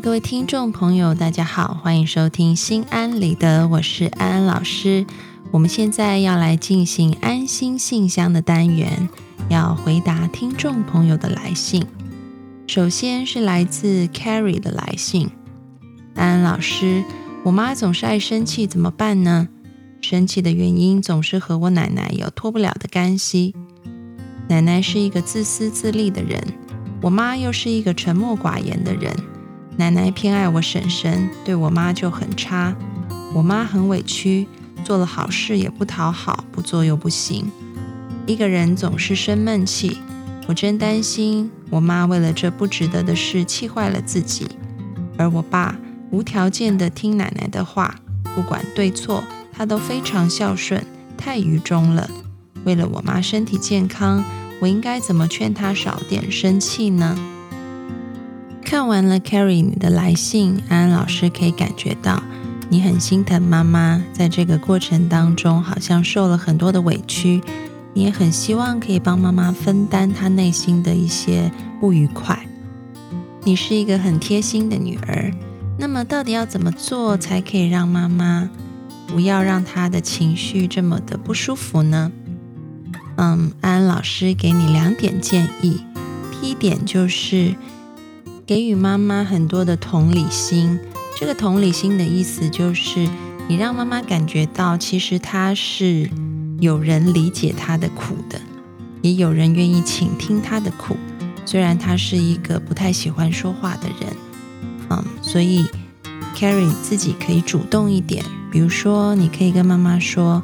各位听众朋友，大家好，欢迎收听心安理得，我是安安老师。我们现在要来进行安心信箱的单元，要回答听众朋友的来信。首先是来自 Carrie 的来信，安安老师，我妈总是爱生气，怎么办呢？生气的原因总是和我奶奶有脱不了的干系。奶奶是一个自私自利的人，我妈又是一个沉默寡言的人。奶奶偏爱我婶婶，对我妈就很差。我妈很委屈，做了好事也不讨好，不做又不行。一个人总是生闷气，我真担心我妈为了这不值得的事气坏了自己。而我爸无条件的听奶奶的话，不管对错，他都非常孝顺，太愚忠了。为了我妈身体健康，我应该怎么劝她少点生气呢？看完了 Carrie 你的来信，安安老师可以感觉到你很心疼妈妈，在这个过程当中好像受了很多的委屈，你也很希望可以帮妈妈分担她内心的一些不愉快。你是一个很贴心的女儿，那么到底要怎么做才可以让妈妈不要让她的情绪这么的不舒服呢？嗯，安安老师给你两点建议，第一点就是。给予妈妈很多的同理心，这个同理心的意思就是，你让妈妈感觉到，其实她是有人理解她的苦的，也有人愿意倾听她的苦。虽然她是一个不太喜欢说话的人，嗯，所以 Carrie 自己可以主动一点，比如说，你可以跟妈妈说：“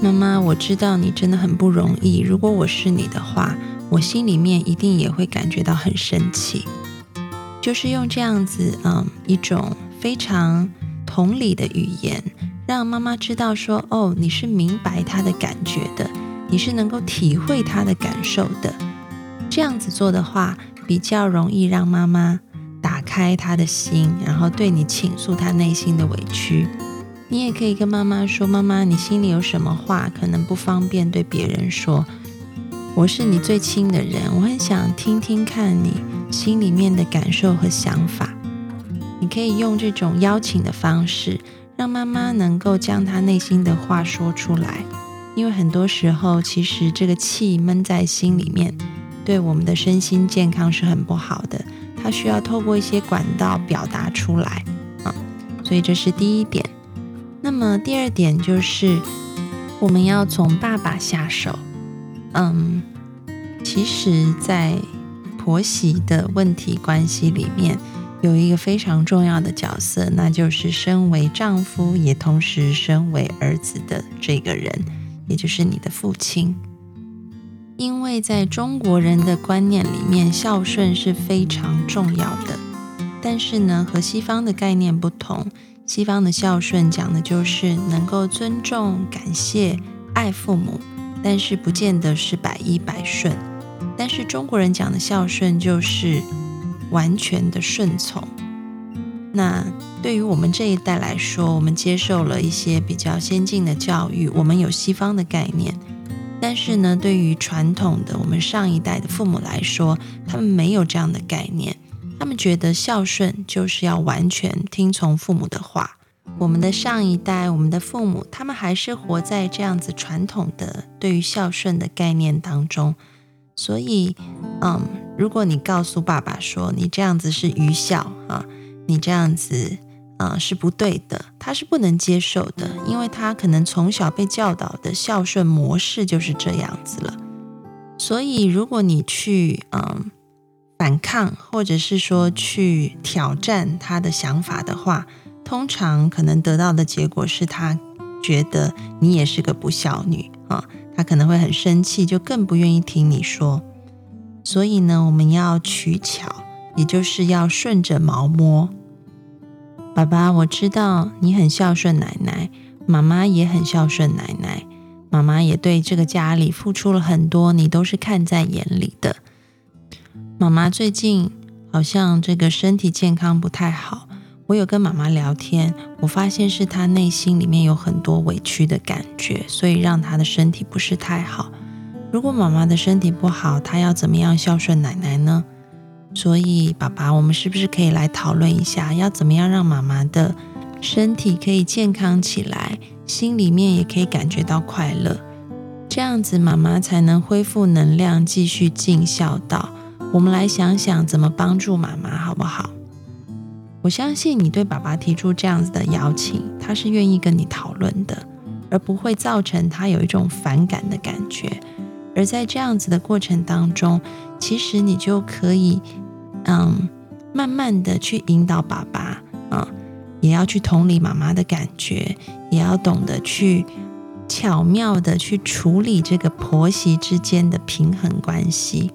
妈妈，我知道你真的很不容易，如果我是你的话。”我心里面一定也会感觉到很生气，就是用这样子，嗯，一种非常同理的语言，让妈妈知道说，哦，你是明白她的感觉的，你是能够体会她的感受的。这样子做的话，比较容易让妈妈打开她的心，然后对你倾诉她内心的委屈。你也可以跟妈妈说，妈妈，你心里有什么话，可能不方便对别人说。我是你最亲的人，我很想听听看你心里面的感受和想法。你可以用这种邀请的方式，让妈妈能够将她内心的话说出来。因为很多时候，其实这个气闷在心里面，对我们的身心健康是很不好的。它需要透过一些管道表达出来啊。所以这是第一点。那么第二点就是，我们要从爸爸下手。嗯，其实，在婆媳的问题关系里面，有一个非常重要的角色，那就是身为丈夫也同时身为儿子的这个人，也就是你的父亲。因为在中国人的观念里面，孝顺是非常重要的。但是呢，和西方的概念不同，西方的孝顺讲的就是能够尊重、感谢、爱父母。但是不见得是百依百顺，但是中国人讲的孝顺就是完全的顺从。那对于我们这一代来说，我们接受了一些比较先进的教育，我们有西方的概念。但是呢，对于传统的我们上一代的父母来说，他们没有这样的概念，他们觉得孝顺就是要完全听从父母的话。我们的上一代，我们的父母，他们还是活在这样子传统的对于孝顺的概念当中，所以，嗯，如果你告诉爸爸说你这样子是愚孝啊，你这样子啊是不对的，他是不能接受的，因为他可能从小被教导的孝顺模式就是这样子了。所以，如果你去嗯反抗，或者是说去挑战他的想法的话，通常可能得到的结果是他觉得你也是个不孝女啊，他可能会很生气，就更不愿意听你说。所以呢，我们要取巧，也就是要顺着毛摸。爸爸，我知道你很孝顺奶奶，妈妈也很孝顺奶奶，妈妈也对这个家里付出了很多，你都是看在眼里的。妈妈最近好像这个身体健康不太好。我有跟妈妈聊天，我发现是她内心里面有很多委屈的感觉，所以让她的身体不是太好。如果妈妈的身体不好，她要怎么样孝顺奶奶呢？所以，爸爸，我们是不是可以来讨论一下，要怎么样让妈妈的身体可以健康起来，心里面也可以感觉到快乐，这样子妈妈才能恢复能量，继续尽孝道。我们来想想怎么帮助妈妈，好不好？我相信你对爸爸提出这样子的邀请，他是愿意跟你讨论的，而不会造成他有一种反感的感觉。而在这样子的过程当中，其实你就可以，嗯，慢慢的去引导爸爸，啊，也要去同理妈妈的感觉，也要懂得去巧妙的去处理这个婆媳之间的平衡关系。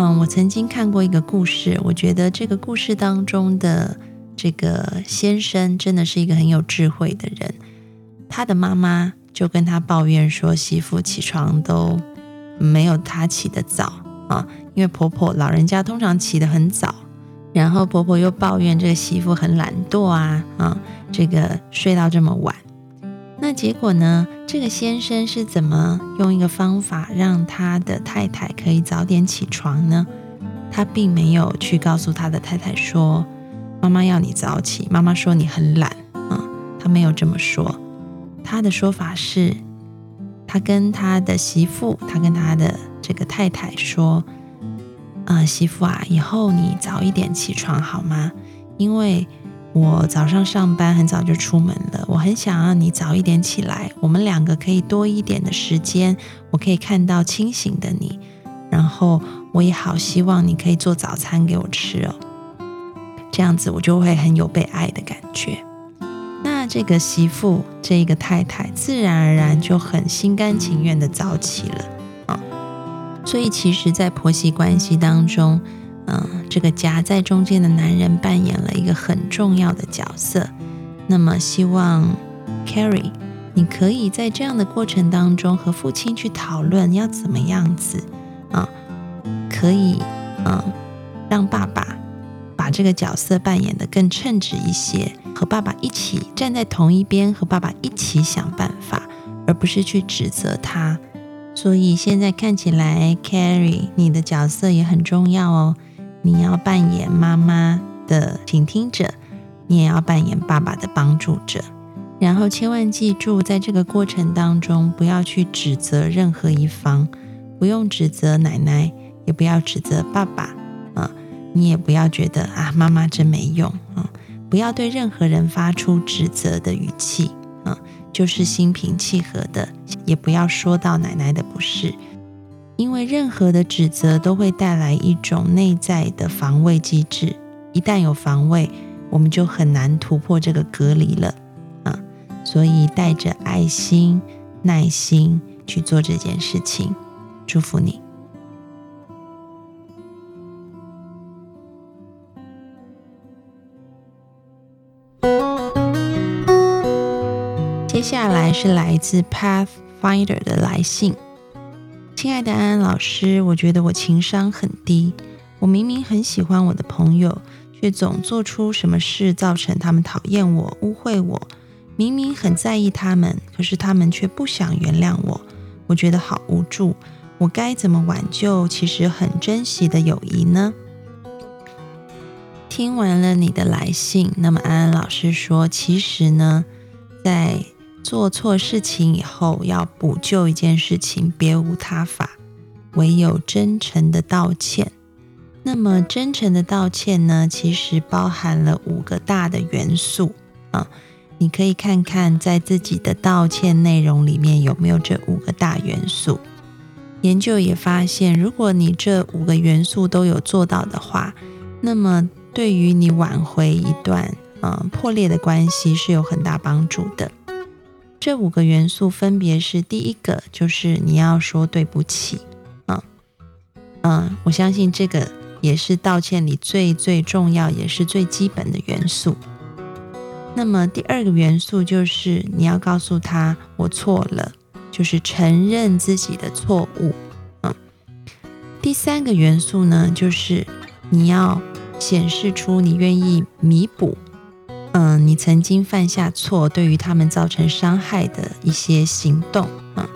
嗯，我曾经看过一个故事，我觉得这个故事当中的这个先生真的是一个很有智慧的人。他的妈妈就跟他抱怨说，媳妇起床都没有他起得早啊，因为婆婆老人家通常起得很早，然后婆婆又抱怨这个媳妇很懒惰啊啊，这个睡到这么晚。那结果呢？这个先生是怎么用一个方法让他的太太可以早点起床呢？他并没有去告诉他的太太说：“妈妈要你早起。”妈妈说你很懒啊，他没有这么说。他的说法是，他跟他的媳妇，他跟他的这个太太说：“啊，媳妇啊，以后你早一点起床好吗？因为……”我早上上班很早就出门了，我很想让你早一点起来，我们两个可以多一点的时间，我可以看到清醒的你，然后我也好希望你可以做早餐给我吃哦，这样子我就会很有被爱的感觉。那这个媳妇，这个太太，自然而然就很心甘情愿的早起了啊。所以其实，在婆媳关系当中，嗯，这个夹在中间的男人扮演了一个很重要的角色。那么，希望 Carrie，你可以在这样的过程当中和父亲去讨论要怎么样子啊，可以嗯，让爸爸把这个角色扮演的更称职一些，和爸爸一起站在同一边，和爸爸一起想办法，而不是去指责他。所以现在看起来，Carrie，你的角色也很重要哦。你要扮演妈妈的倾听者，你也要扮演爸爸的帮助者。然后千万记住，在这个过程当中，不要去指责任何一方，不用指责奶奶，也不要指责爸爸啊。你也不要觉得啊，妈妈真没用啊。不要对任何人发出指责的语气啊，就是心平气和的，也不要说到奶奶的不是。因为任何的指责都会带来一种内在的防卫机制，一旦有防卫，我们就很难突破这个隔离了啊！所以带着爱心、耐心去做这件事情，祝福你。接下来是来自 Pathfinder 的来信。亲爱的安安老师，我觉得我情商很低。我明明很喜欢我的朋友，却总做出什么事造成他们讨厌我、误会我。明明很在意他们，可是他们却不想原谅我。我觉得好无助。我该怎么挽救其实很珍惜的友谊呢？听完了你的来信，那么安安老师说，其实呢，在做错事情以后要补救一件事情，别无他法，唯有真诚的道歉。那么真诚的道歉呢，其实包含了五个大的元素啊。你可以看看在自己的道歉内容里面有没有这五个大元素。研究也发现，如果你这五个元素都有做到的话，那么对于你挽回一段嗯破裂的关系是有很大帮助的。这五个元素分别是：第一个就是你要说对不起，啊，嗯，我相信这个也是道歉里最最重要也是最基本的元素。那么第二个元素就是你要告诉他我错了，就是承认自己的错误，嗯。第三个元素呢，就是你要显示出你愿意弥补。嗯，你曾经犯下错，对于他们造成伤害的一些行动啊，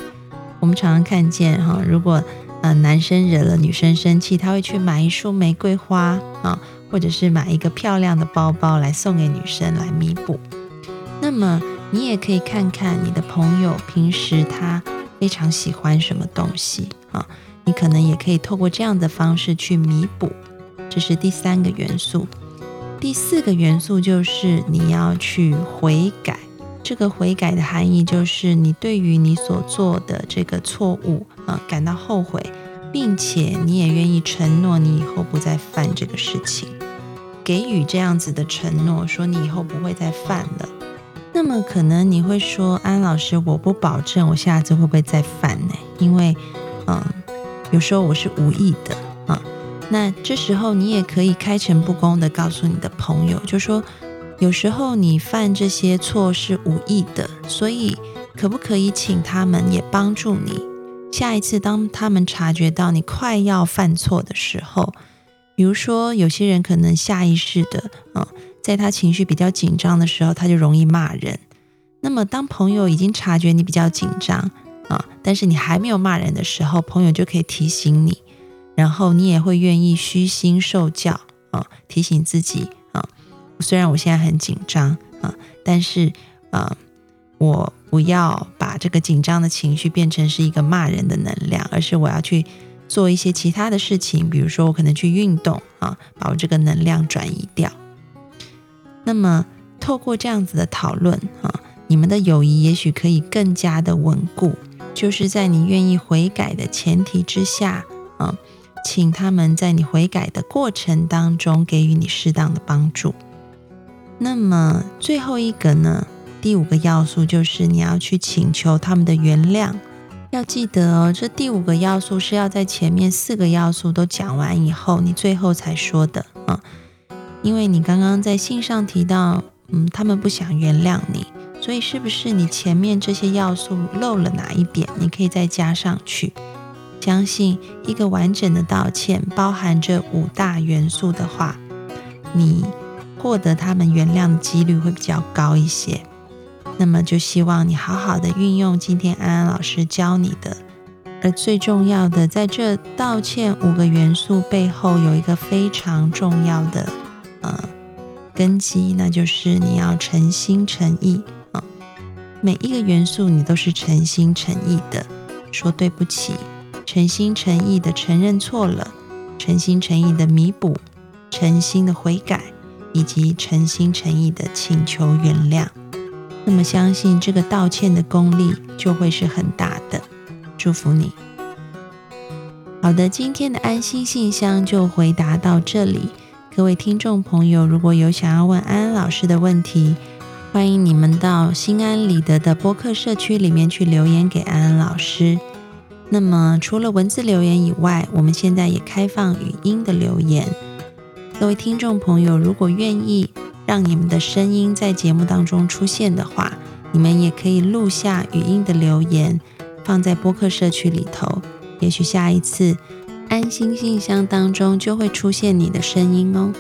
我们常常看见哈，如果呃男生惹了女生生气，他会去买一束玫瑰花啊，或者是买一个漂亮的包包来送给女生来弥补。那么你也可以看看你的朋友平时他非常喜欢什么东西啊，你可能也可以透过这样的方式去弥补。这是第三个元素。第四个元素就是你要去悔改。这个悔改的含义就是你对于你所做的这个错误啊感到后悔，并且你也愿意承诺你以后不再犯这个事情，给予这样子的承诺，说你以后不会再犯了。那么可能你会说，安老师，我不保证我下次会不会再犯呢？因为，嗯，有时候我是无意的。那这时候你也可以开诚布公的告诉你的朋友，就说有时候你犯这些错是无意的，所以可不可以请他们也帮助你？下一次当他们察觉到你快要犯错的时候，比如说有些人可能下意识的，嗯，在他情绪比较紧张的时候，他就容易骂人。那么当朋友已经察觉你比较紧张啊，但是你还没有骂人的时候，朋友就可以提醒你。然后你也会愿意虚心受教啊，提醒自己啊。虽然我现在很紧张啊，但是啊，我不要把这个紧张的情绪变成是一个骂人的能量，而是我要去做一些其他的事情，比如说我可能去运动啊，把我这个能量转移掉。那么透过这样子的讨论啊，你们的友谊也许可以更加的稳固，就是在你愿意悔改的前提之下啊。请他们在你悔改的过程当中给予你适当的帮助。那么最后一个呢？第五个要素就是你要去请求他们的原谅。要记得哦，这第五个要素是要在前面四个要素都讲完以后，你最后才说的啊。因为你刚刚在信上提到，嗯，他们不想原谅你，所以是不是你前面这些要素漏了哪一点？你可以再加上去。相信一个完整的道歉包含着五大元素的话，你获得他们原谅的几率会比较高一些。那么就希望你好好的运用今天安安老师教你的。而最重要的，在这道歉五个元素背后有一个非常重要的呃根基，那就是你要诚心诚意啊。每一个元素你都是诚心诚意的说对不起。诚心诚意的承认错了，诚心诚意的弥补，诚心的悔改，以及诚心诚意的请求原谅。那么，相信这个道歉的功力就会是很大的。祝福你。好的，今天的安心信箱就回答到这里。各位听众朋友，如果有想要问安安老师的问题，欢迎你们到心安理得的播客社区里面去留言给安安老师。那么，除了文字留言以外，我们现在也开放语音的留言。各位听众朋友，如果愿意让你们的声音在节目当中出现的话，你们也可以录下语音的留言，放在播客社区里头。也许下一次安心信箱当中就会出现你的声音哦。